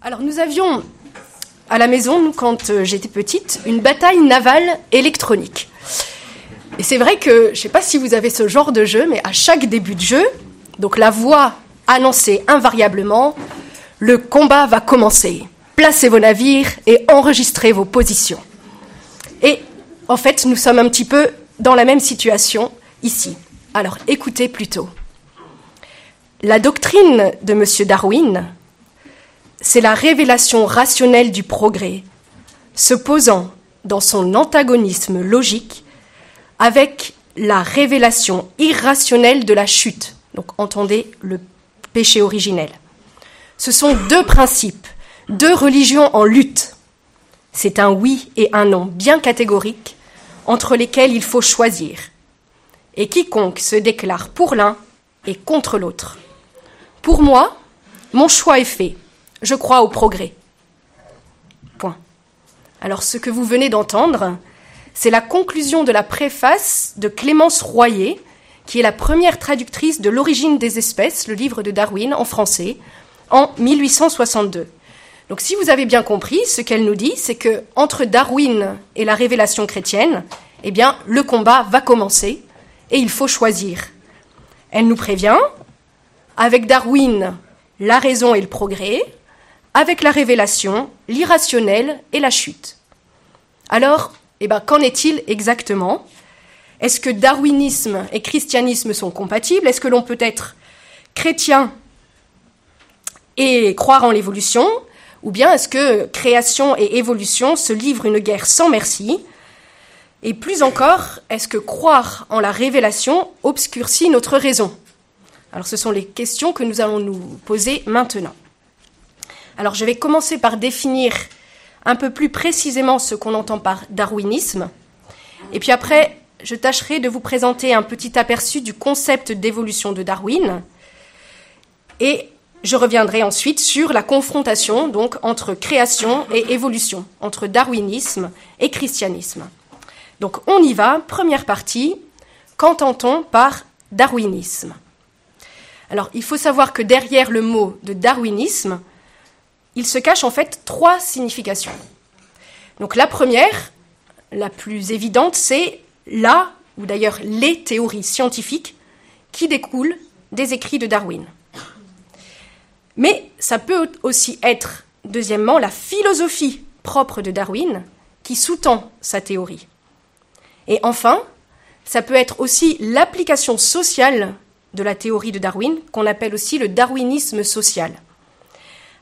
Alors nous avions à la maison, quand euh, j'étais petite, une bataille navale électronique. Et c'est vrai que, je ne sais pas si vous avez ce genre de jeu, mais à chaque début de jeu, donc la voix annonçait invariablement le combat va commencer. Placez vos navires et enregistrez vos positions. Et en fait, nous sommes un petit peu dans la même situation ici. Alors écoutez plutôt. La doctrine de M. Darwin, c'est la révélation rationnelle du progrès, se posant dans son antagonisme logique avec la révélation irrationnelle de la chute. Donc entendez le péché originel. Ce sont deux principes, deux religions en lutte. C'est un oui et un non bien catégoriques entre lesquels il faut choisir. Et quiconque se déclare pour l'un est contre l'autre. Pour moi, mon choix est fait. Je crois au progrès. Point. Alors ce que vous venez d'entendre, c'est la conclusion de la préface de Clémence Royer, qui est la première traductrice de L'origine des espèces, le livre de Darwin en français, en 1862. Donc si vous avez bien compris, ce qu'elle nous dit, c'est que entre Darwin et la révélation chrétienne, eh bien, le combat va commencer et il faut choisir. Elle nous prévient, avec Darwin, la raison et le progrès, avec la révélation, l'irrationnel et la chute. Alors, eh ben, qu'en est-il exactement? Est-ce que darwinisme et christianisme sont compatibles? Est-ce que l'on peut être chrétien et croire en l'évolution? Ou bien est-ce que création et évolution se livrent une guerre sans merci? Et plus encore, est-ce que croire en la révélation obscurcit notre raison? Alors ce sont les questions que nous allons nous poser maintenant. Alors je vais commencer par définir un peu plus précisément ce qu'on entend par darwinisme. Et puis après, je tâcherai de vous présenter un petit aperçu du concept d'évolution de Darwin. Et je reviendrai ensuite sur la confrontation donc entre création et évolution, entre darwinisme et christianisme. Donc on y va, première partie, qu'entend-on par darwinisme? Alors il faut savoir que derrière le mot de darwinisme, il se cache en fait trois significations. Donc la première, la plus évidente, c'est la, ou d'ailleurs les théories scientifiques qui découlent des écrits de Darwin. Mais ça peut aussi être, deuxièmement, la philosophie propre de Darwin qui sous-tend sa théorie. Et enfin, ça peut être aussi l'application sociale de la théorie de Darwin, qu'on appelle aussi le darwinisme social.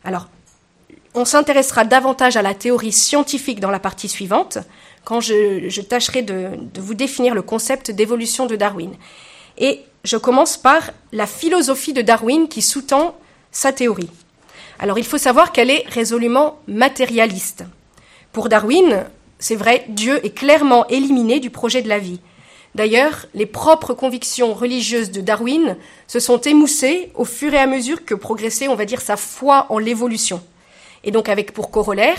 Alors, on s'intéressera davantage à la théorie scientifique dans la partie suivante, quand je, tâcherai de, vous définir le concept d'évolution de Darwin. Et je commence par la philosophie de Darwin qui sous-tend sa théorie. Alors il faut savoir qu'elle est résolument matérialiste. Pour Darwin, c'est vrai, Dieu est clairement éliminé du projet de la vie. D'ailleurs, les propres convictions religieuses de Darwin se sont émoussées au fur et à mesure que progressait, on va dire, sa foi en l'évolution et donc avec pour corollaire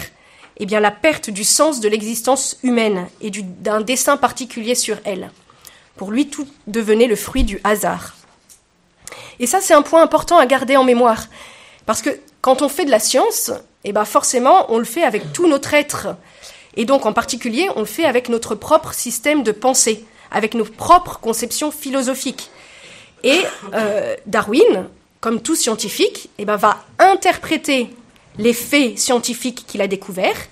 eh bien, la perte du sens de l'existence humaine et d'un dessin particulier sur elle. Pour lui, tout devenait le fruit du hasard. Et ça, c'est un point important à garder en mémoire, parce que quand on fait de la science, eh ben forcément, on le fait avec tout notre être. Et donc, en particulier, on le fait avec notre propre système de pensée, avec nos propres conceptions philosophiques. Et euh, Darwin, comme tout scientifique, eh ben, va interpréter les faits scientifiques qu'il a découverts,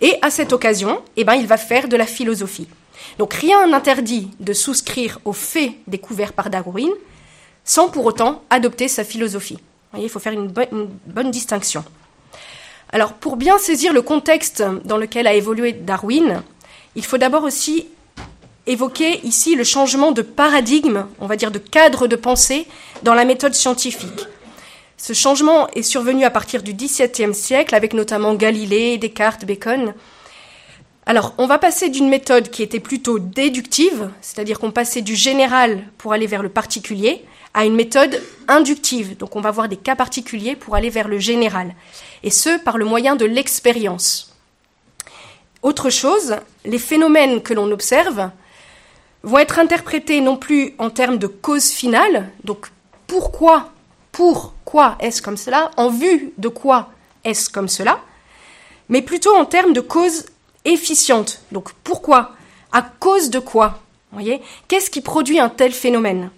et à cette occasion, eh ben, il va faire de la philosophie. Donc rien n'interdit de souscrire aux faits découverts par Darwin sans pour autant adopter sa philosophie. il faut faire une, bonne distinction. Alors pour bien saisir le contexte dans lequel a évolué Darwin, il faut d'abord aussi évoquer ici le changement de paradigme, on va dire de cadre de pensée dans la méthode scientifique. Ce changement est survenu à partir du XVIIe siècle, avec notamment Galilée, Descartes, Bacon. Alors, on va passer d'une méthode qui était plutôt déductive, c'est-à-dire qu'on passait du général pour aller vers le particulier, à une méthode inductive. Donc, on va voir des cas particuliers pour aller vers le général. Et ce, par le moyen de l'expérience. Autre chose, les phénomènes que l'on observe vont être interprétés non plus en termes de cause finale, donc pourquoi pour quoi est-ce comme cela En vue de quoi S comme cela, mais plutôt en termes de cause efficiente. Donc pourquoi À cause de quoi voyez Qu'est-ce qui produit un tel phénomène?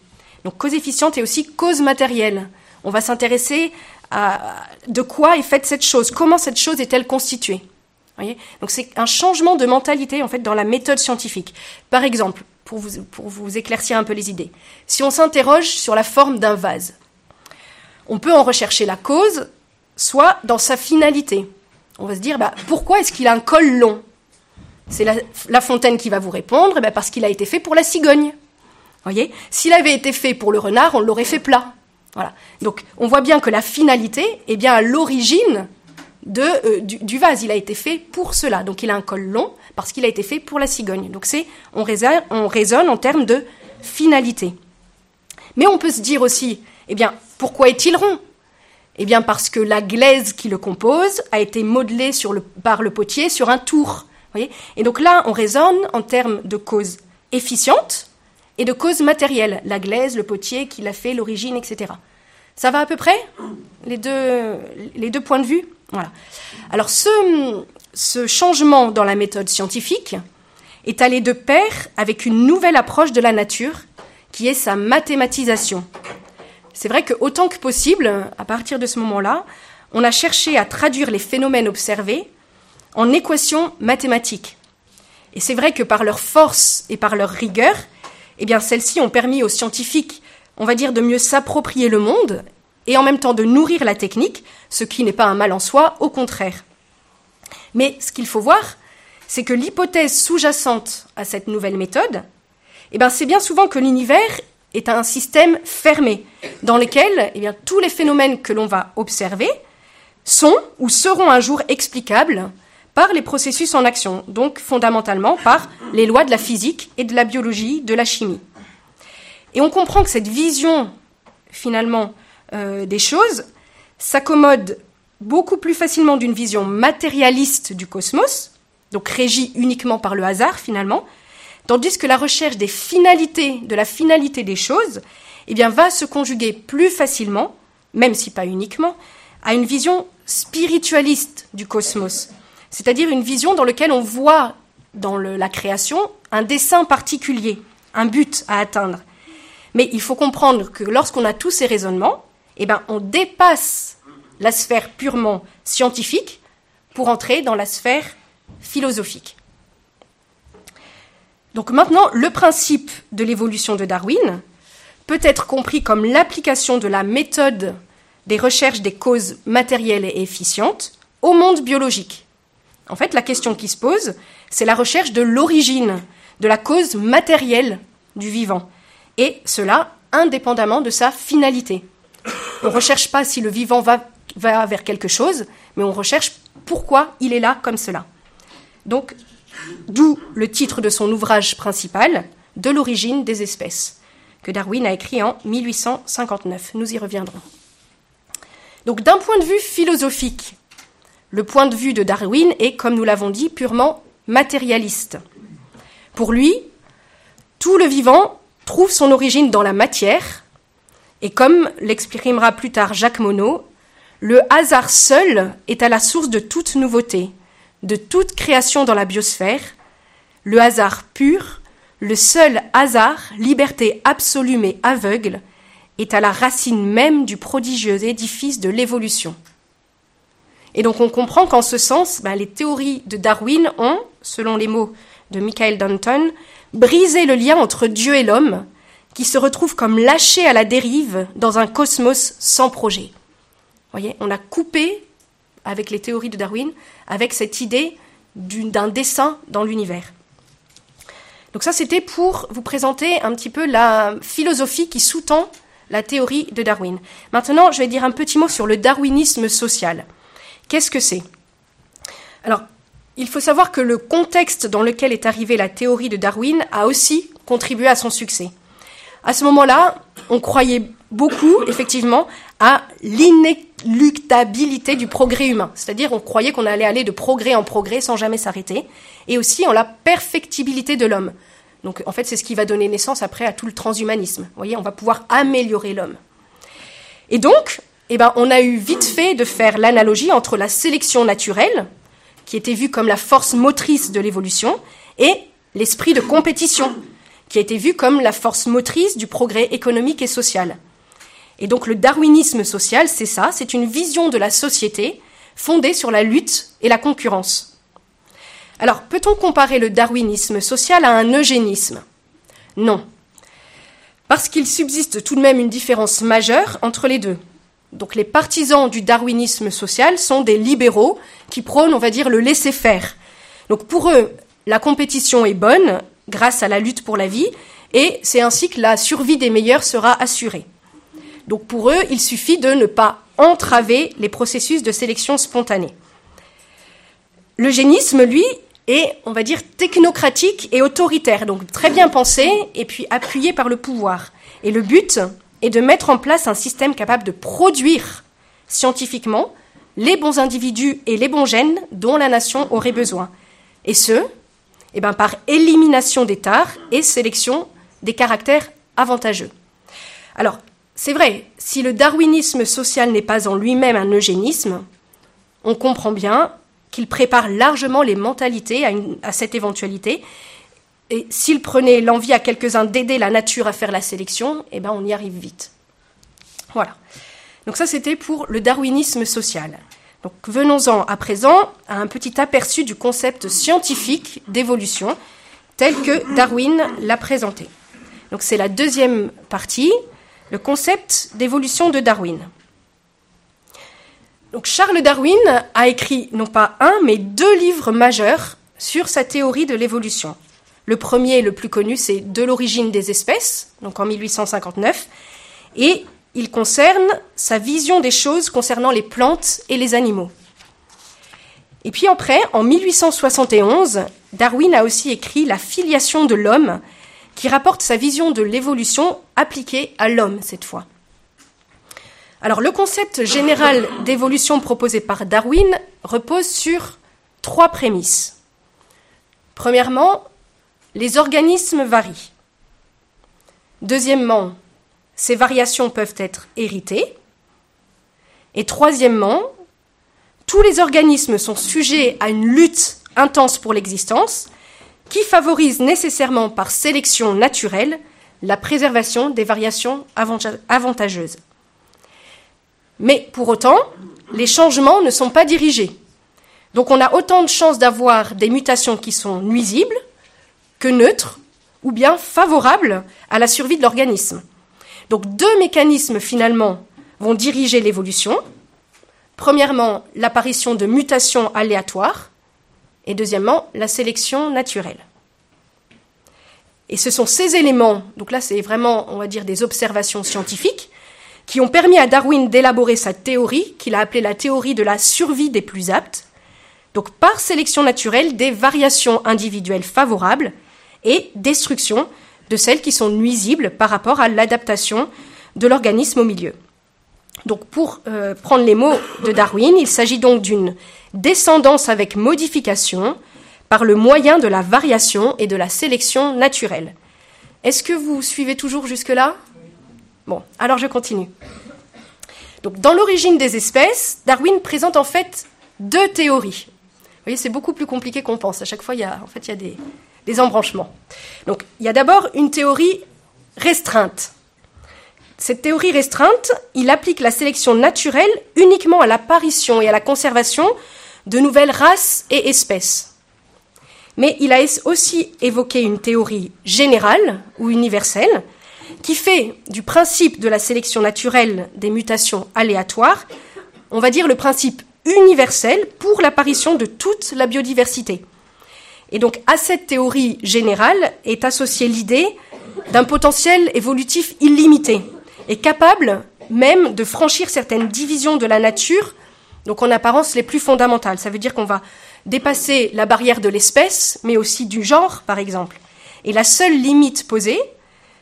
Donc cause efficiente et aussi cause matérielle. On va s'intéresser à de quoi est faite cette chose, comment cette chose est-elle constituée. Donc c'est un changement de mentalité en fait dans la méthode scientifique. Par exemple, pour vous éclaircir un peu les idées, si on s'interroge sur la forme d'un vase, on peut en rechercher la cause, soit dans sa finalité. On va se dire, bah, pourquoi est-ce qu'il a un col long? C'est la, Fontaine qui va vous répondre, bah, parce qu'il a été fait pour la cigogne. Voyez? S'il avait été fait pour le renard, on l'aurait fait plat. Voilà. Donc, on voit bien que la finalité est bien à l'origine euh, du, vase. Il a été fait pour cela. Donc, il a un col long parce qu'il a été fait pour la cigogne. Donc, c'est, on, on raisonne en termes de finalité. Mais on peut se dire aussi, eh bien, pourquoi est-il rond? Eh bien, parce que la glaise qui le compose a été modelée par le potier sur un tour. Voyez? Et donc là, on raisonne en termes de cause efficiente et de cause matérielle. La glaise, le potier qui l'a fait, l'origine, etc. Ça va à peu près? Les deux, points de vue? Voilà. Alors, ce changement dans la méthode scientifique est allé de pair avec une nouvelle approche de la nature qui est sa mathématisation c'est vrai que autant que possible, à partir de ce moment-là, on a cherché à traduire les phénomènes observés en équations mathématiques. Et c'est vrai que par leur force et par leur rigueur, eh celles-ci ont permis aux scientifiques, on va dire, de mieux s'approprier le monde et en même temps de nourrir la technique, ce qui n'est pas un mal en soi, au contraire. Mais ce qu'il faut voir, c'est que l'hypothèse sous-jacente à cette nouvelle méthode, eh c'est bien souvent que l'univers est un système fermé, dans lequel eh tous les phénomènes que l'on va observer sont ou seront un jour explicables par les processus en action, donc fondamentalement par les lois de la physique et de la biologie, de la chimie. Et on comprend que cette vision, finalement, euh, des choses s'accommode beaucoup plus facilement d'une vision matérialiste du cosmos, donc régie uniquement par le hasard, finalement, Tandis que la recherche des finalités, de la finalité des choses, eh va se conjuguer plus facilement, même si pas uniquement, à une vision spiritualiste du cosmos. C'est-à-dire une vision dans laquelle on voit dans la création un dessin particulier, un but à atteindre. Mais il faut comprendre que lorsqu'on a tous ces raisonnements, eh bien, on dépasse la sphère purement scientifique pour entrer dans la sphère philosophique. Donc maintenant, le principe de l'évolution de Darwin peut être compris comme l'application de la méthode des recherches des causes matérielles et efficientes au monde biologique. En fait, la question qui se pose, c'est la recherche de l'origine, de la cause matérielle du vivant, et cela indépendamment de sa finalité. On ne recherche pas si le vivant va, vers quelque chose, mais on recherche pourquoi il est là comme cela. Donc, D'où le titre de son ouvrage principal, De l'origine des espèces, que Darwin a écrit en 1859. Nous y reviendrons. Donc d'un point de vue philosophique, le point de vue de Darwin est, comme nous l'avons dit, purement matérialiste. Pour lui, tout le vivant trouve son origine dans la matière, et comme l'exprimera plus tard Jacques Monod, le hasard seul est à la source de toute nouveauté, de toute création dans la biosphère, le hasard pur, le seul hasard, liberté absolue mais aveugle, est à la racine même du prodigieux édifice de l'évolution. Et donc on comprend qu'en ce sens, ben, les théories de Darwin ont, selon les mots de Michael Danton, brisé le lien entre Dieu et l'homme, qui se retrouve comme lâché à la dérive dans un cosmos sans projet. Voyez, on a coupé avec les théories de Darwin, avec cette idée d'un dessin dans l'univers. Donc ça, c'était pour vous présenter un petit peu la philosophie qui sous-tend la théorie de Darwin. Maintenant, je vais dire un petit mot sur le darwinisme social. Qu'est-ce que c'est? Alors, il faut savoir que le contexte dans lequel est arrivée la théorie de Darwin a aussi contribué à son succès. À ce moment-là, on croyait beaucoup, effectivement, à l'inéluctabilité du progrès humain. C'est-à-dire, on croyait qu'on allait aller de progrès en progrès sans jamais s'arrêter. Et aussi en la perfectibilité de l'homme. Donc, en fait, c'est ce qui va donner naissance après à tout le transhumanisme. Vous voyez, on va pouvoir améliorer l'homme. Et donc, eh ben, on a eu vite fait de faire l'analogie entre la sélection naturelle, qui était vue comme la force motrice de l'évolution, et l'esprit de compétition, qui a été vu comme la force motrice du progrès économique et social. Et donc le darwinisme social, c'est ça, c'est une vision de la société fondée sur la lutte et la concurrence. Alors, peut-on comparer le darwinisme social à un eugénisme? Non. Parce qu'il subsiste tout de même une différence majeure entre les deux. Donc les partisans du darwinisme social sont des libéraux qui prônent, on va dire, le laisser-faire. Donc pour eux, la compétition est bonne grâce à la lutte pour la vie et c'est ainsi que la survie des meilleurs sera assurée. Donc pour eux, il suffit de ne pas entraver les processus de sélection spontanée. L'eugénisme, lui, est, on va dire, technocratique et autoritaire, donc très bien pensé et puis appuyé par le pouvoir. Et le but est de mettre en place un système capable de produire scientifiquement les bons individus et les bons gènes dont la nation aurait besoin. Et ce, eh ben, par élimination des tares et sélection des caractères avantageux. Alors, c'est vrai, si le darwinisme social n'est pas en lui-même un eugénisme, on comprend bien qu'il prépare largement les mentalités à, cette éventualité. Et s'il prenait l'envie à quelques-uns d'aider la nature à faire la sélection, eh ben on y arrive vite. Voilà. Donc ça, c'était pour le darwinisme social. Donc venons-en à présent à un petit aperçu du concept scientifique d'évolution tel que Darwin l'a présenté. Donc c'est la deuxième partie, le concept d'évolution de Darwin. Charles Darwin a écrit non pas un, mais deux livres majeurs sur sa théorie de l'évolution. Le premier, le plus connu, c'est De l'origine des espèces, donc en 1859, et il concerne sa vision des choses concernant les plantes et les animaux. Et puis après, en 1871, Darwin a aussi écrit La filiation de l'homme, qui rapporte sa vision de l'évolution appliquée à l'homme cette fois. Alors le concept général d'évolution proposé par Darwin repose sur trois prémices. Premièrement, les organismes varient. Deuxièmement, ces variations peuvent être héritées. Et troisièmement, tous les organismes sont sujets à une lutte intense pour l'existence qui favorise nécessairement par sélection naturelle la préservation des variations avantageuses. Mais pour autant, les changements ne sont pas dirigés. Donc on a autant de chances d'avoir des mutations qui sont nuisibles que neutres ou bien favorables à la survie de l'organisme. Donc deux mécanismes finalement vont diriger l'évolution. Premièrement, l'apparition de mutations aléatoires et deuxièmement, la sélection naturelle. Et ce sont ces éléments, donc là c'est vraiment, on va dire, des observations scientifiques, qui ont permis à Darwin d'élaborer sa théorie, qu'il a appelée la théorie de la survie des plus aptes, donc par sélection naturelle des variations individuelles favorables et destruction de celles qui sont nuisibles par rapport à l'adaptation de l'organisme au milieu. Donc pour euh, prendre les mots de Darwin, il s'agit donc d'une descendance avec modification par le moyen de la variation et de la sélection naturelle. Est-ce que vous suivez toujours jusque-là? Bon, alors je continue. Donc, dans l'origine des espèces, Darwin présente en fait deux théories. Vous voyez, c'est beaucoup plus compliqué qu'on pense. À chaque fois, il y a, en fait, il y a des, des embranchements. Donc, il y a d'abord une théorie restreinte. Cette théorie restreinte, il applique la sélection naturelle uniquement à l'apparition et à la conservation de nouvelles races et espèces. Mais il a aussi évoqué une théorie générale ou universelle qui fait du principe de la sélection naturelle des mutations aléatoires, on va dire le principe universel pour l'apparition de toute la biodiversité. Et donc à cette théorie générale est associée l'idée d'un potentiel évolutif illimité et capable même de franchir certaines divisions de la nature, donc en apparence les plus fondamentales. Ça veut dire qu'on va dépasser la barrière de l'espèce, mais aussi du genre, par exemple. Et la seule limite posée,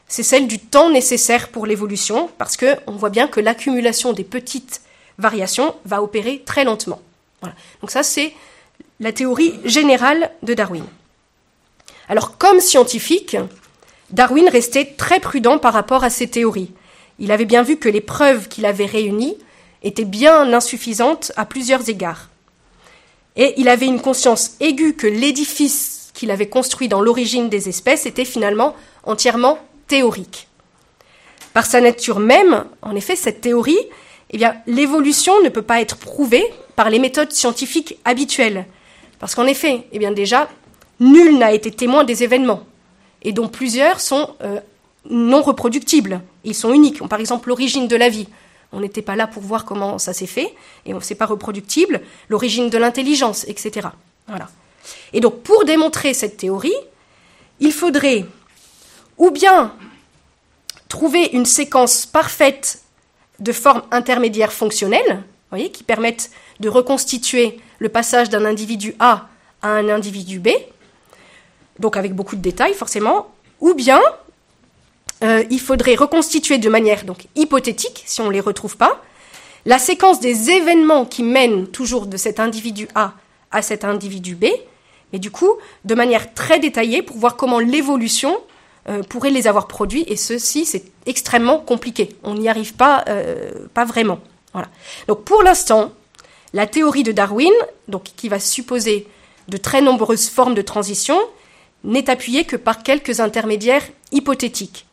c'est celle du temps nécessaire pour l'évolution, parce qu'on voit bien que l'accumulation des petites variations va opérer très lentement. Donc ça, c'est la théorie générale de Darwin. Alors, comme scientifique, Darwin restait très prudent par rapport à ces théories. Il avait bien vu que les preuves qu'il avait réunies était bien insuffisante à plusieurs égards. Et il avait une conscience aiguë que l'édifice qu'il avait construit dans l'origine des espèces était finalement entièrement théorique. Par sa nature même, en effet, cette théorie, eh bien, l'évolution ne peut pas être prouvée par les méthodes scientifiques habituelles. Parce qu'en effet, eh bien, déjà, nul n'a été témoin des événements, et dont plusieurs sont euh, non reproductibles. Ils sont uniques. Par exemple, l'origine de la vie. On n'était pas là pour voir comment ça s'est fait, et c'est pas reproductible. L'origine de l'intelligence, etc. Voilà. Et donc, pour démontrer cette théorie, il faudrait ou bien trouver une séquence parfaite de formes intermédiaires fonctionnelles, qui permettent de reconstituer le passage d'un individu A à un individu B, donc avec beaucoup de détails forcément, ou bien euh, il faudrait reconstituer de manière hypothétique, si on ne les retrouve pas, la séquence des événements qui mènent toujours de cet individu A à cet individu B, mais du coup de manière très détaillée pour voir comment l'évolution euh, pourrait les avoir produits, et ceci c'est extrêmement compliqué. On n'y arrive pas, euh, vraiment. Donc pour l'instant, la théorie de Darwin, qui va supposer de très nombreuses formes de transition, n'est appuyée que par quelques intermédiaires hypothétiques.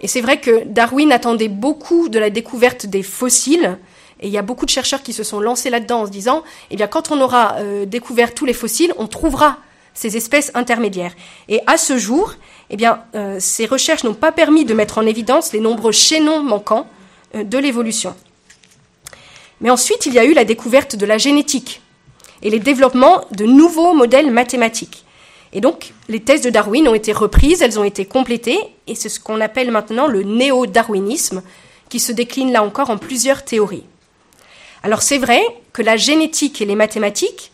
Et c'est vrai que Darwin attendait beaucoup de la découverte des fossiles, et il y a beaucoup de chercheurs qui se sont lancés là-dedans en se disant, eh bien, quand on aura euh, découvert tous les fossiles, on trouvera ces espèces intermédiaires. Et à ce jour, eh bien, euh, ces recherches n'ont pas permis de mettre en évidence les nombreux chaînons manquants euh, de l'évolution. Mais ensuite, il y a eu la découverte de la génétique et les développements de nouveaux modèles mathématiques. Et donc, les thèses de Darwin ont été reprises, elles ont été complétées, et c'est ce qu'on appelle maintenant le néo-darwinisme, qui se décline là encore en plusieurs théories. Alors c'est vrai que la génétique et les mathématiques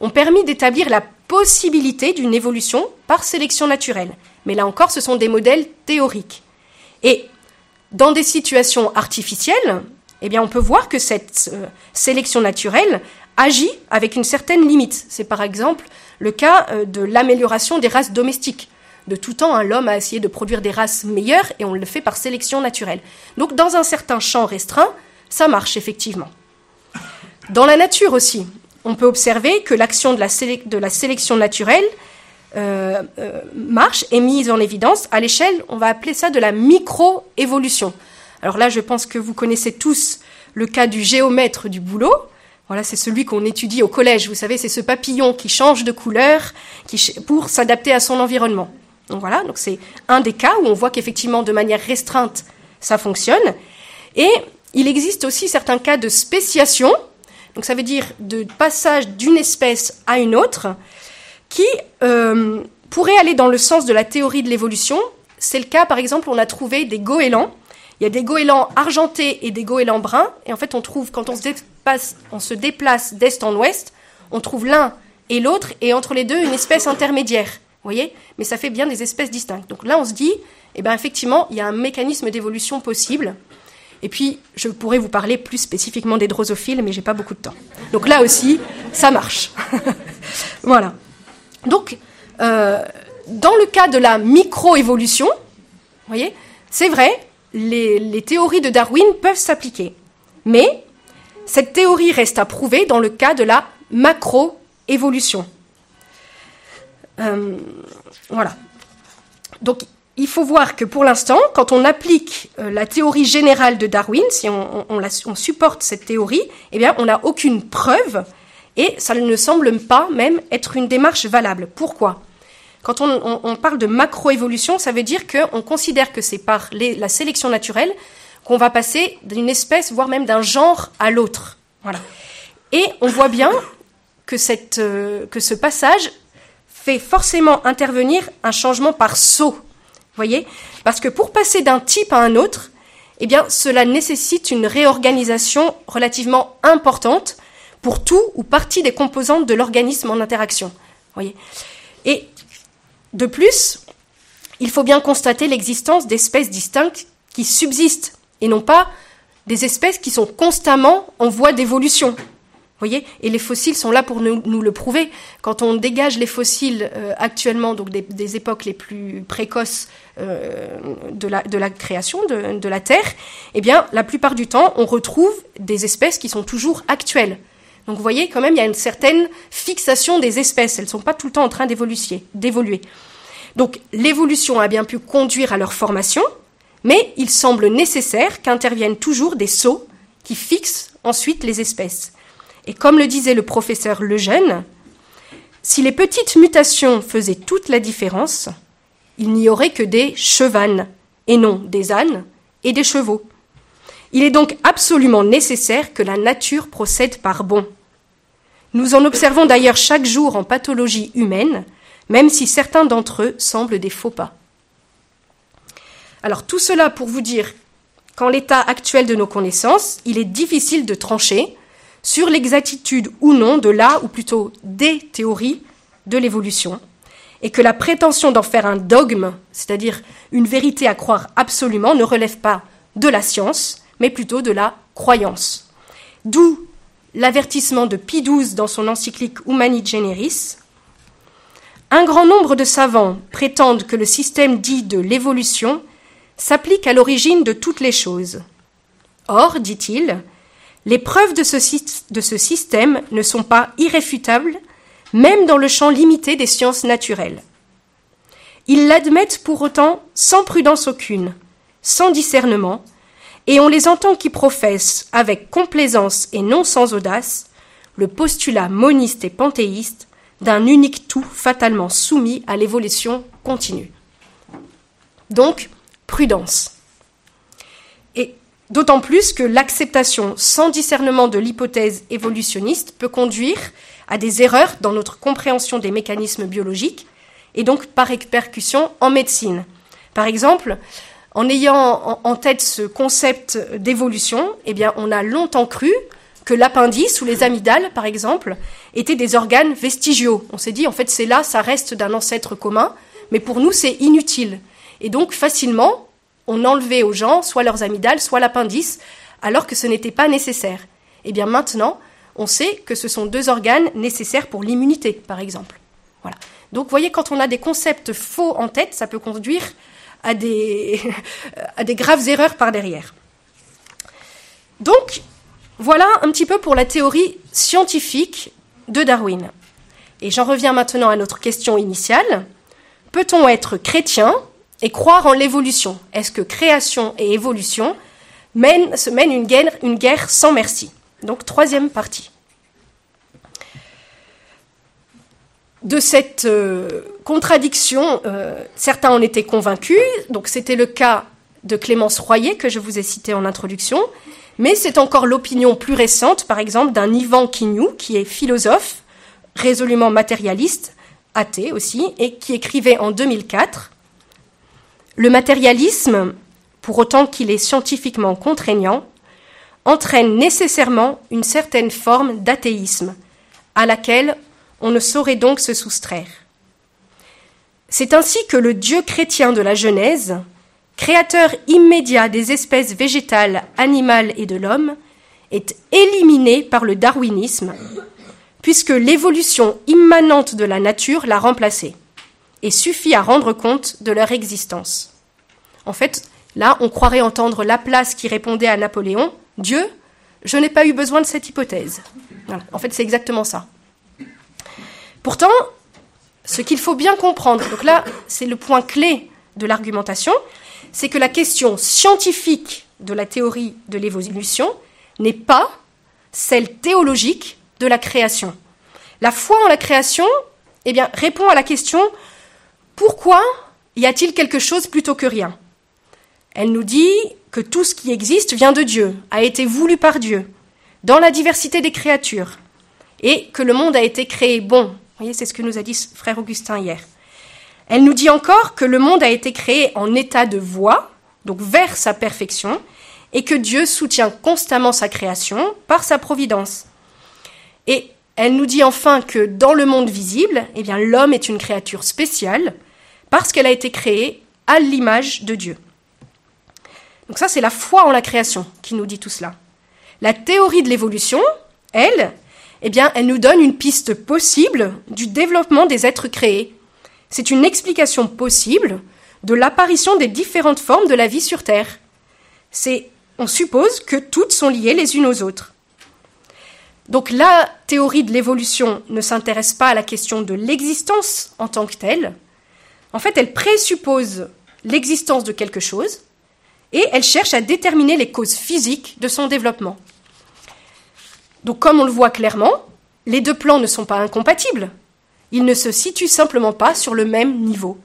ont permis d'établir la possibilité d'une évolution par sélection naturelle. Mais là encore, ce sont des modèles théoriques. Et dans des situations artificielles, eh on peut voir que cette euh, sélection naturelle agit avec une certaine limite. C'est par exemple le cas euh, de l'amélioration des races domestiques. De tout temps, hein, l'homme a essayé de produire des races meilleures et on le fait par sélection naturelle. Donc dans un certain champ restreint, ça marche effectivement. Dans la nature aussi, on peut observer que l'action de, la sélection naturelle euh, marche, est mise en évidence à l'échelle, on va appeler ça de la micro-évolution. Alors là, je pense que vous connaissez tous le cas du géomètre du boulot. Voilà, c'est celui qu'on étudie au collège. Vous savez, c'est ce papillon qui change de couleur pour s'adapter à son environnement. Donc voilà, donc c'est un des cas où on voit qu'effectivement, de manière restreinte, ça fonctionne. Et il existe aussi certains cas de spéciation, donc ça veut dire de passage d'une espèce à une autre, qui euh, pourrait aller dans le sens de la théorie de l'évolution. C'est le cas, par exemple, on a trouvé des goélands il y a des goélands argentés et des goélands bruns. Et en fait, on trouve, quand on se on se déplace d'est en ouest, on trouve l'un et l'autre, et entre les deux, une espèce intermédiaire. Voyez? Mais ça fait bien des espèces distinctes. Donc là, on se dit, eh bien, effectivement, il y a un mécanisme d'évolution possible. Et puis, je pourrais vous parler plus spécifiquement des drosophiles, mais j'ai pas beaucoup de temps. Donc là aussi, ça marche. voilà. Donc, euh, dans le cas de la microévolution, voyez, c'est vrai, les, théories de Darwin peuvent s'appliquer. Mais cette théorie reste à prouver dans le cas de la macroévolution. Euh, voilà. Donc, il faut voir que pour l'instant, quand on applique euh, la théorie générale de Darwin, si on, supporte cette théorie, eh bien, on n'a aucune preuve et ça ne semble pas même être une démarche valable. Pourquoi? Quand on, parle de macroévolution, ça veut dire qu'on considère que c'est par la sélection naturelle qu'on va passer d'une espèce, voire même d'un genre à l'autre. Voilà. Et on voit bien que, cette, euh, que ce passage fait forcément intervenir un changement par saut. Voyez? Parce que pour passer d'un type à un autre, eh bien, cela nécessite une réorganisation relativement importante pour tout ou partie des composantes de l'organisme en interaction. Voyez? Et de plus, il faut bien constater l'existence d'espèces distinctes qui subsistent et non pas des espèces qui sont constamment en voie d'évolution. Voyez Et les fossiles sont là pour nous, le prouver. Quand on dégage les fossiles euh, actuellement, donc des, époques les plus précoces euh, de, la, création de, de, la Terre, eh bien, la plupart du temps, on retrouve des espèces qui sont toujours actuelles. Donc vous voyez, quand même, il y a une certaine fixation des espèces. Elles ne sont pas tout le temps en train d'évoluer. Donc l'évolution a bien pu conduire à leur formation, mais il semble nécessaire qu'interviennent toujours des sauts qui fixent ensuite les espèces. Et comme le disait le professeur Lejeune, si les petites mutations faisaient toute la différence, il n'y aurait que des chevanes, et non des ânes et des chevaux. Il est donc absolument nécessaire que la nature procède par bon. Nous en observons d'ailleurs chaque jour en pathologie humaine, même si certains d'entre eux semblent des faux pas. Alors tout cela pour vous dire qu'en l'état actuel de nos connaissances, il est difficile de trancher sur l'exactitude ou non de la, ou plutôt des théories de l'évolution, et que la prétention d'en faire un dogme, c'est-à-dire une vérité à croire absolument, ne relève pas de la science, mais plutôt de la croyance. D'où l'avertissement de Pie XII dans son encyclique Humani Generis, un grand nombre de savants prétendent que le système dit de l'évolution s'applique à l'origine de toutes les choses. Or, dit-il, les preuves de ce, système ne sont pas irréfutables, même dans le champ limité des sciences naturelles. Ils l'admettent pour autant sans prudence aucune, sans discernement, et on les entend qui professent, avec complaisance et non sans audace, le postulat moniste et panthéiste d'un unique tout fatalement soumis à l'évolution continue. Donc, prudence. Et d'autant plus que l'acceptation sans discernement de l'hypothèse évolutionniste peut conduire à des erreurs dans notre compréhension des mécanismes biologiques et donc par répercussion en médecine. Par exemple, en ayant en tête ce concept d'évolution, eh on a longtemps cru que l'appendice ou les amygdales, par exemple, étaient des organes vestigiaux. On s'est dit, en fait, c'est là, ça reste d'un ancêtre commun, mais pour nous, c'est inutile. Et donc, facilement, on enlevait aux gens soit leurs amygdales, soit l'appendice, alors que ce n'était pas nécessaire. Eh bien, maintenant, on sait que ce sont deux organes nécessaires pour l'immunité, par exemple. Voilà. Donc, vous voyez, quand on a des concepts faux en tête, ça peut conduire à des, à des graves erreurs par derrière. Donc, voilà un petit peu pour la théorie scientifique de Darwin. Et j'en reviens maintenant à notre question initiale. Peut-on être chrétien et croire en l'évolution Est-ce que création et évolution mènent, se mènent une guerre, sans merci? Donc troisième partie. De cette euh, contradiction, euh, certains en étaient convaincus. Donc c'était le cas de Clémence Royer que je vous ai cité en introduction. Mais c'est encore l'opinion plus récente, par exemple, d'un Ivan Quignou, qui est philosophe, résolument matérialiste, athée aussi, et qui écrivait en 2004 Le matérialisme, pour autant qu'il est scientifiquement contraignant, entraîne nécessairement une certaine forme d'athéisme, à laquelle on ne saurait donc se soustraire. C'est ainsi que le Dieu chrétien de la Genèse, créateur immédiat des espèces végétales, animales et de l'homme, est éliminé par le darwinisme, puisque l'évolution immanente de la nature l'a remplacé, et suffit à rendre compte de leur existence. En fait, là, on croirait entendre Laplace qui répondait à Napoléon Dieu, je n'ai pas eu besoin de cette hypothèse. En fait, c'est exactement ça. Pourtant, ce qu'il faut bien comprendre, donc là, c'est le point clé de l'argumentation, c'est que la question scientifique de la théorie de l'évolution n'est pas celle théologique de la création. La foi en la création eh bien, répond à la question pourquoi y a-t-il quelque chose plutôt que rien? Elle nous dit que tout ce qui existe vient de Dieu, a été voulu par Dieu, dans la diversité des créatures, et que le monde a été créé bon. Vous voyez, c'est ce que nous a dit frère Augustin hier. Elle nous dit encore que le monde a été créé en état de voie, donc vers sa perfection, et que Dieu soutient constamment sa création par sa providence. Et elle nous dit enfin que dans le monde visible, eh bien l'homme est une créature spéciale parce qu'elle a été créée à l'image de Dieu. Donc ça c'est la foi en la création qui nous dit tout cela. La théorie de l'évolution, elle, eh bien, elle nous donne une piste possible du développement des êtres créés. C'est une explication possible de l'apparition des différentes formes de la vie sur Terre. C'est, on suppose que toutes sont liées les unes aux autres. Donc la théorie de l'évolution ne s'intéresse pas à la question de l'existence en tant que telle. En fait, elle présuppose l'existence de quelque chose et elle cherche à déterminer les causes physiques de son développement. Donc comme on le voit clairement, les deux plans ne sont pas incompatibles. Ils ne se situent simplement pas sur le même niveau.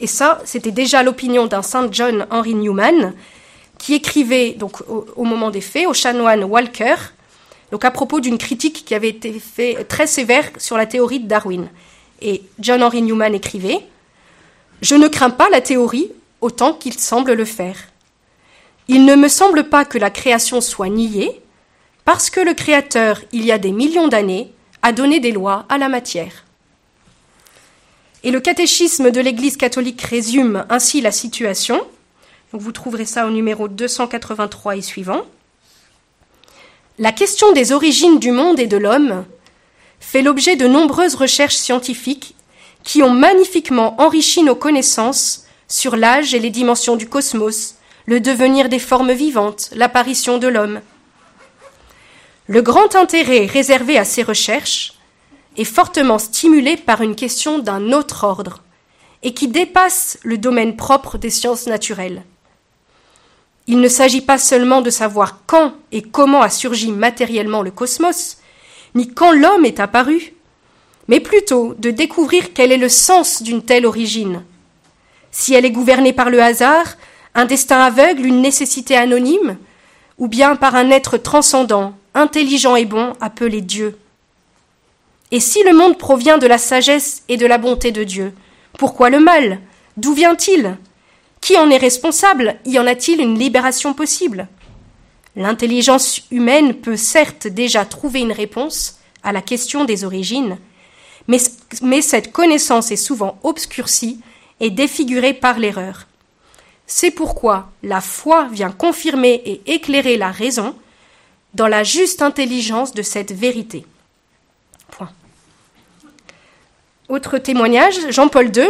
Et ça, c'était déjà l'opinion d'un Saint John Henry Newman, qui écrivait au, moment des faits au chanoine Walker, donc à propos d'une critique qui avait été faite très sévère sur la théorie de Darwin. Et John Henry Newman écrivait Je ne crains pas la théorie autant qu'il semble le faire. Il ne me semble pas que la création soit niée, parce que le Créateur, il y a des millions d'années, a donné des lois à la matière. Et le catéchisme de l'Église catholique résume ainsi la situation. vous trouverez ça au numéro 283 et suivant. La question des origines du monde et de l'homme fait l'objet de nombreuses recherches scientifiques qui ont magnifiquement enrichi nos connaissances sur l'âge et les dimensions du cosmos, le devenir des formes vivantes, l'apparition de l'homme. Le grand intérêt réservé à ces recherches est fortement stimulé par une question d'un autre ordre et qui dépasse le domaine propre des sciences naturelles. Il ne s'agit pas seulement de savoir quand et comment a surgi matériellement le cosmos, ni quand l'homme est apparu, mais plutôt de découvrir quel est le sens d'une telle origine. Si elle est gouvernée par le hasard, un destin aveugle, une nécessité anonyme, ou bien par un être transcendant, intelligent et bon appelé Dieu. Et si le monde provient de la sagesse et de la bonté de Dieu, pourquoi le mal? D'où vient-il? Qui en est responsable? Y en a-t-il une libération possible? L'intelligence humaine peut certes déjà trouver une réponse à la question des origines, mais, cette connaissance est souvent obscurcie et défigurée par l'erreur. C'est pourquoi la foi vient confirmer et éclairer la raison, dans la juste intelligence de cette vérité. Point. Autre témoignage, Jean-Paul II,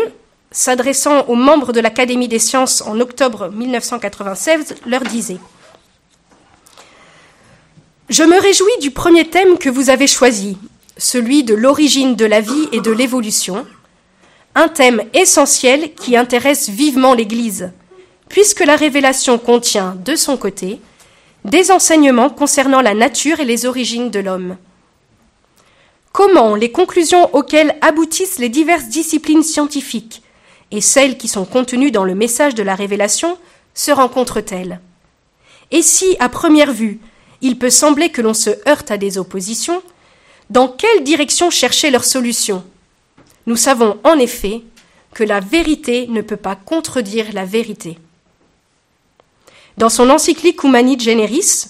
s'adressant aux membres de l'Académie des sciences en octobre 1996, leur disait Je me réjouis du premier thème que vous avez choisi, celui de l'origine de la vie et de l'évolution, un thème essentiel qui intéresse vivement l'Église, puisque la révélation contient, de son côté, des enseignements concernant la nature et les origines de l'homme. Comment les conclusions auxquelles aboutissent les diverses disciplines scientifiques et celles qui sont contenues dans le message de la révélation se rencontrent-elles? Et si, à première vue, il peut sembler que l'on se heurte à des oppositions, dans quelle direction chercher leur solution? Nous savons en effet que la vérité ne peut pas contredire la vérité. Dans son encyclique Humani Generis,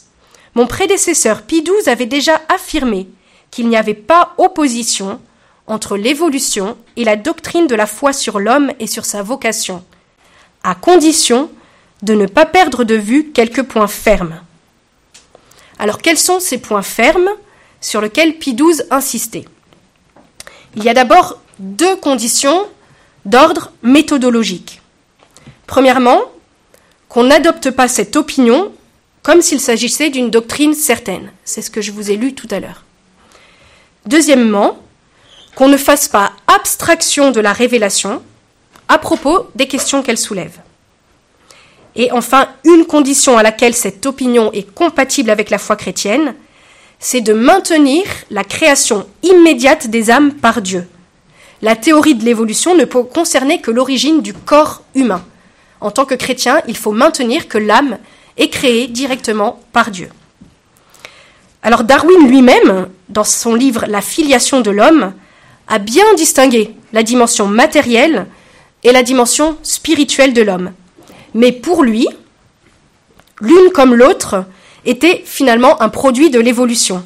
mon prédécesseur Pie XII avait déjà affirmé qu'il n'y avait pas opposition entre l'évolution et la doctrine de la foi sur l'homme et sur sa vocation, à condition de ne pas perdre de vue quelques points fermes. Alors quels sont ces points fermes sur lesquels XII insistait? Il y a d'abord deux conditions d'ordre méthodologique. Premièrement, qu'on n'adopte pas cette opinion comme s'il s'agissait d'une doctrine certaine. C'est ce que je vous ai lu tout à l'heure. Deuxièmement, qu'on ne fasse pas abstraction de la révélation à propos des questions qu'elle soulève. Et enfin, une condition à laquelle cette opinion est compatible avec la foi chrétienne, c'est de maintenir la création immédiate des âmes par Dieu. La théorie de l'évolution ne peut concerner que l'origine du corps humain en tant que chrétien, il faut maintenir que l'âme est créée directement par Dieu. Alors Darwin lui-même, dans son livre La filiation de l'homme, a bien distingué la dimension matérielle et la dimension spirituelle de l'homme. Mais pour lui, l'une comme l'autre était finalement un produit de l'évolution.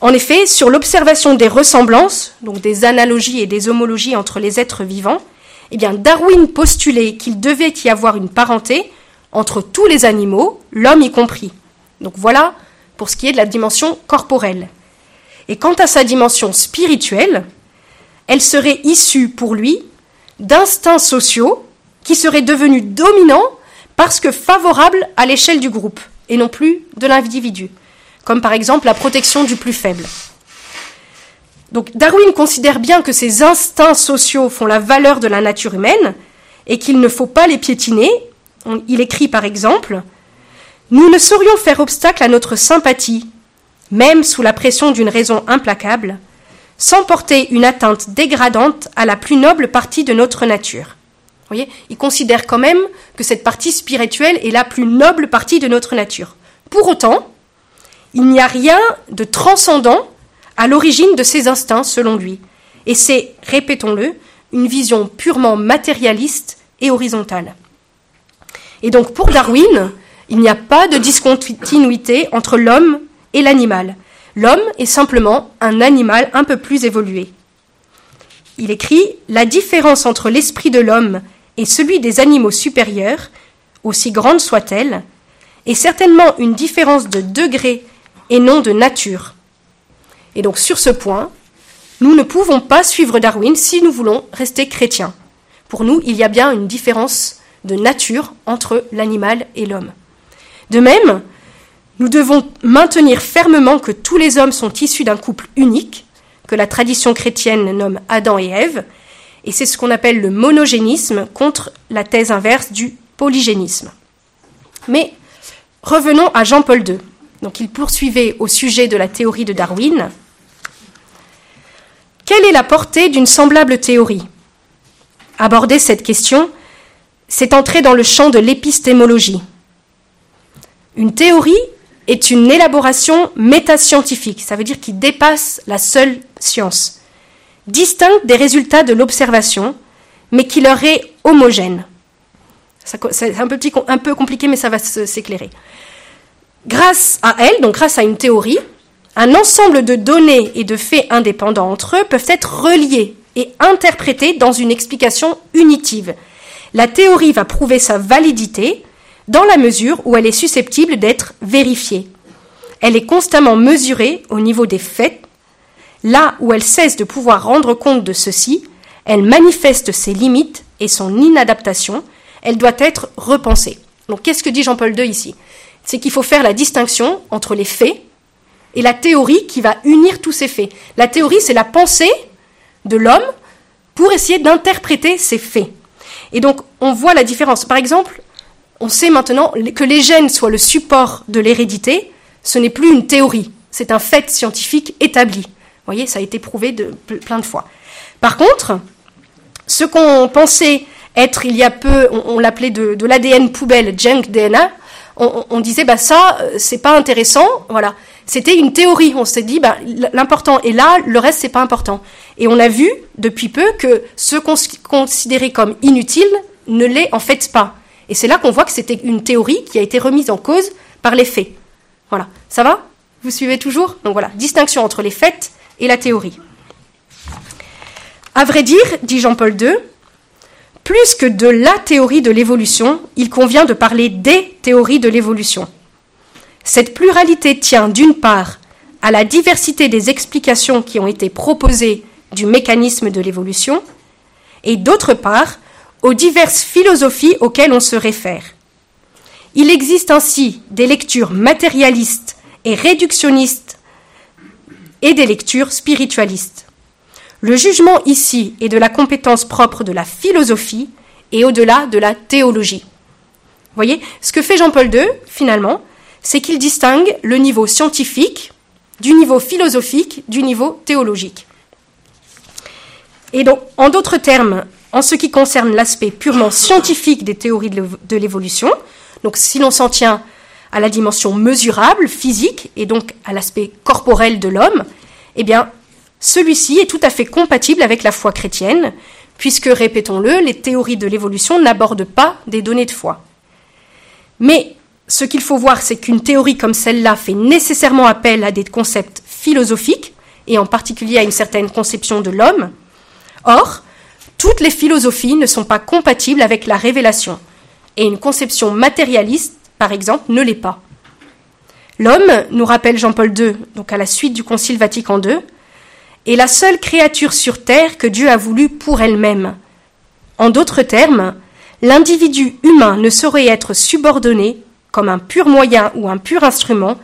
En effet, sur l'observation des ressemblances, donc des analogies et des homologies entre les êtres vivants, eh bien, Darwin postulait qu'il devait y avoir une parenté entre tous les animaux, l'homme y compris. Donc voilà pour ce qui est de la dimension corporelle. Et quant à sa dimension spirituelle, elle serait issue pour lui d'instincts sociaux qui seraient devenus dominants parce que favorables à l'échelle du groupe et non plus de l'individu, comme par exemple la protection du plus faible. Donc Darwin considère bien que ces instincts sociaux font la valeur de la nature humaine et qu'il ne faut pas les piétiner. Il écrit par exemple Nous ne saurions faire obstacle à notre sympathie, même sous la pression d'une raison implacable, sans porter une atteinte dégradante à la plus noble partie de notre nature. Il considère quand même que cette partie spirituelle est la plus noble partie de notre nature. Pour autant, il n'y a rien de transcendant à l'origine de ces instincts, selon lui. Et c'est, répétons-le, une vision purement matérialiste et horizontale. Et donc pour Darwin, il n'y a pas de discontinuité entre l'homme et l'animal. L'homme est simplement un animal un peu plus évolué. Il écrit La différence entre l'esprit de l'homme et celui des animaux supérieurs, aussi grande soit-elle, est certainement une différence de degré et non de nature. Et donc sur ce point, nous ne pouvons pas suivre Darwin si nous voulons rester chrétiens. Pour nous, il y a bien une différence de nature entre l'animal et l'homme. De même, nous devons maintenir fermement que tous les hommes sont issus d'un couple unique, que la tradition chrétienne nomme Adam et Ève, et c'est ce qu'on appelle le monogénisme contre la thèse inverse du polygénisme. Mais revenons à Jean-Paul II. Donc il poursuivait au sujet de la théorie de Darwin. Quelle est la portée d'une semblable théorie? Aborder cette question, c'est entrer dans le champ de l'épistémologie. Une théorie est une élaboration métascientifique, ça veut dire qui dépasse la seule science, distincte des résultats de l'observation, mais qui leur est homogène. C'est un, un peu compliqué, mais ça va s'éclairer. Grâce à elle, donc grâce à une théorie, un ensemble de données et de faits indépendants entre eux peuvent être reliés et interprétés dans une explication unitive. La théorie va prouver sa validité dans la mesure où elle est susceptible d'être vérifiée. Elle est constamment mesurée au niveau des faits. Là où elle cesse de pouvoir rendre compte de ceci, elle manifeste ses limites et son inadaptation. Elle doit être repensée. Donc qu'est-ce que dit Jean-Paul II ici? C'est qu'il faut faire la distinction entre les faits et la théorie qui va unir tous ces faits. La théorie, c'est la pensée de l'homme pour essayer d'interpréter ces faits. Et donc, on voit la différence. Par exemple, on sait maintenant que les gènes soient le support de l'hérédité, ce n'est plus une théorie, c'est un fait scientifique établi. Voyez, ça a été prouvé de, plein de fois. Par contre, ce qu'on pensait être il y a peu, on, l'appelait de, l'ADN poubelle, junk DNA, on, on disait bah ça, euh, c'est pas intéressant, voilà. C'était une théorie. On s'est dit, bah, l'important est là, le reste, c'est pas important. Et on a vu, depuis peu, que ce qu'on considérait comme inutile ne l'est en fait pas. Et c'est là qu'on voit que c'était une théorie qui a été remise en cause par les faits. Voilà. Ça va? Vous suivez toujours? Donc voilà, distinction entre les faits et la théorie. À vrai dire, dit Jean-Paul II, plus que de la théorie de l'évolution, il convient de parler des théories de l'évolution. Cette pluralité tient d'une part à la diversité des explications qui ont été proposées du mécanisme de l'évolution, et d'autre part aux diverses philosophies auxquelles on se réfère. Il existe ainsi des lectures matérialistes et réductionnistes et des lectures spiritualistes. Le jugement ici est de la compétence propre de la philosophie et au-delà de la théologie. Voyez, ce que fait Jean-Paul II, finalement, c'est qu'il distingue le niveau scientifique du niveau philosophique, du niveau théologique. Et donc, en d'autres termes, en ce qui concerne l'aspect purement scientifique des théories de l'évolution, donc si l'on s'en tient à la dimension mesurable, physique, et donc à l'aspect corporel de l'homme, eh bien, celui-ci est tout à fait compatible avec la foi chrétienne, puisque, répétons-le, les théories de l'évolution n'abordent pas des données de foi. Mais ce qu'il faut voir, c'est qu'une théorie comme celle-là fait nécessairement appel à des concepts philosophiques, et en particulier à une certaine conception de l'homme. Or, toutes les philosophies ne sont pas compatibles avec la révélation, et une conception matérialiste, par exemple, ne l'est pas. L'homme, nous rappelle Jean-Paul II, donc à la suite du Concile Vatican II, est la seule créature sur Terre que Dieu a voulu pour elle-même. En d'autres termes, l'individu humain ne saurait être subordonné, comme un pur moyen ou un pur instrument,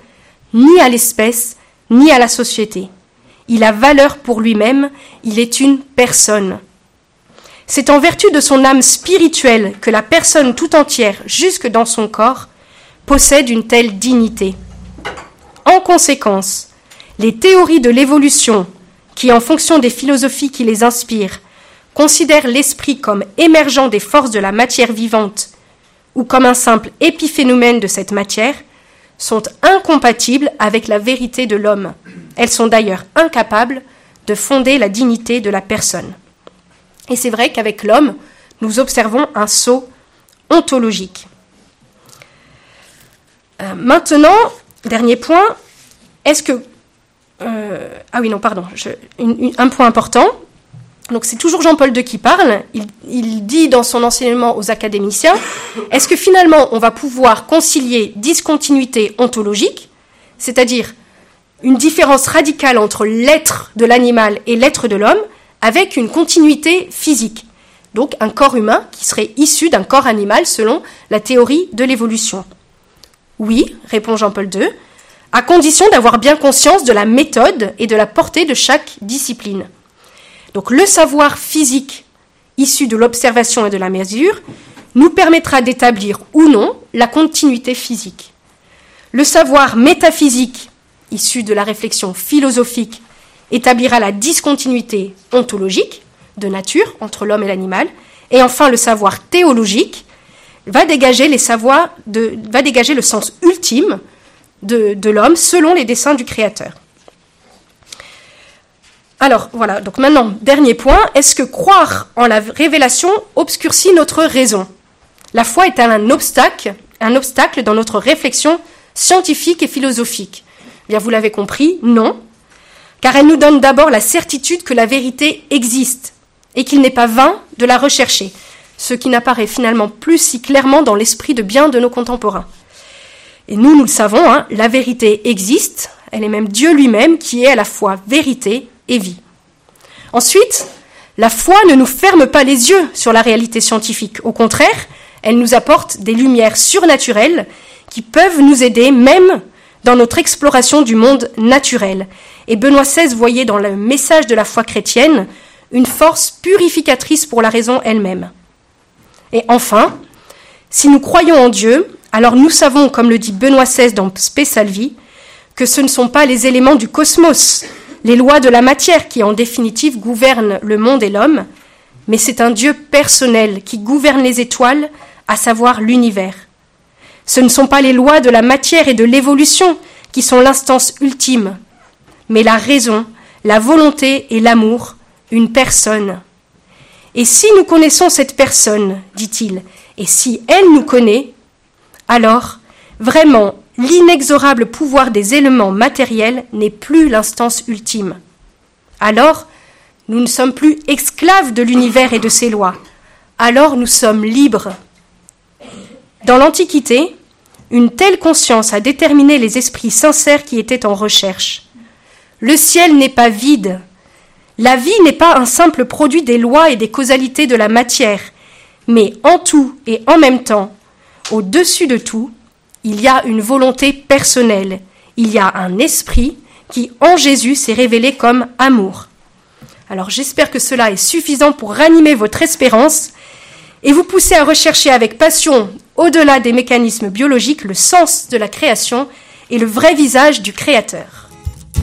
ni à l'espèce, ni à la société. Il a valeur pour lui-même, il est une personne. C'est en vertu de son âme spirituelle que la personne tout entière, jusque dans son corps, possède une telle dignité. En conséquence, les théories de l'évolution, qui, en fonction des philosophies qui les inspirent, considèrent l'esprit comme émergent des forces de la matière vivante ou comme un simple épiphénomène de cette matière, sont incompatibles avec la vérité de l'homme. Elles sont d'ailleurs incapables de fonder la dignité de la personne. Et c'est vrai qu'avec l'homme, nous observons un saut ontologique. Euh, maintenant, dernier point, est-ce que... Euh, ah oui, non, pardon, un point important. Donc c'est toujours Jean-Paul II qui parle. Il, il, dit dans son enseignement aux académiciens, est-ce que finalement on va pouvoir concilier discontinuité ontologique, c'est-à-dire une différence radicale entre l'être de l'animal et l'être de l'homme, avec une continuité physique? Donc un corps humain qui serait issu d'un corps animal selon la théorie de l'évolution. Oui, répond Jean-Paul II, à condition d'avoir bien conscience de la méthode et de la portée de chaque discipline. Donc le savoir physique issu de l'observation et de la mesure nous permettra d'établir ou non la continuité physique. Le savoir métaphysique issu de la réflexion philosophique établira la discontinuité ontologique de nature entre l'homme et l'animal, et enfin le savoir théologique va dégager, les savoirs va dégager le sens ultime de, de l'homme selon les desseins du Créateur. Alors voilà, donc maintenant, dernier point, est-ce que croire en la révélation obscurcit notre raison? La foi est un obstacle, un obstacle dans notre réflexion scientifique et philosophique. Eh Bien, vous l'avez compris, non, car elle nous donne d'abord la certitude que la vérité existe et qu'il n'est pas vain de la rechercher, ce qui n'apparaît finalement plus si clairement dans l'esprit de bien de nos contemporains. Et nous, nous le savons, hein, la vérité existe, elle est même Dieu lui-même qui est à la fois vérité et vie. Ensuite, la foi ne nous ferme pas les yeux sur la réalité scientifique, au contraire, elle nous apporte des lumières surnaturelles qui peuvent nous aider même dans notre exploration du monde naturel et Benoît XVI voyait dans le message de la foi chrétienne une force purificatrice pour la raison elle-même. Et enfin, si nous croyons en Dieu, alors nous savons, comme le dit Benoît XVI dans Spe Salvi, que ce ne sont pas les éléments du cosmos, les lois de la matière qui en définitive gouvernent le monde et l'homme, mais c'est un Dieu personnel qui gouverne les étoiles, à savoir l'univers. Ce ne sont pas les lois de la matière et de l'évolution qui sont l'instance ultime, mais la raison, la volonté et l'amour, une personne. Et si nous connaissons cette personne, dit-il, et si elle nous connaît, alors vraiment l'inexorable pouvoir des éléments matériels n'est plus l'instance ultime. Alors, nous ne sommes plus esclaves de l'univers et de ses lois. Alors nous sommes libres. Dans l'Antiquité, une telle conscience a déterminé les esprits sincères qui étaient en recherche. Le ciel n'est pas vide. La vie n'est pas un simple produit des lois et des causalités de la matière, mais en tout et en même temps, au-dessus de tout, il y a une volonté personnelle, il y a un esprit qui, en Jésus, s'est révélé comme amour. Alors j'espère que cela est suffisant pour ranimer votre espérance et vous pousser à rechercher avec passion, au-delà des mécanismes biologiques, le sens de la création et le vrai visage du Créateur.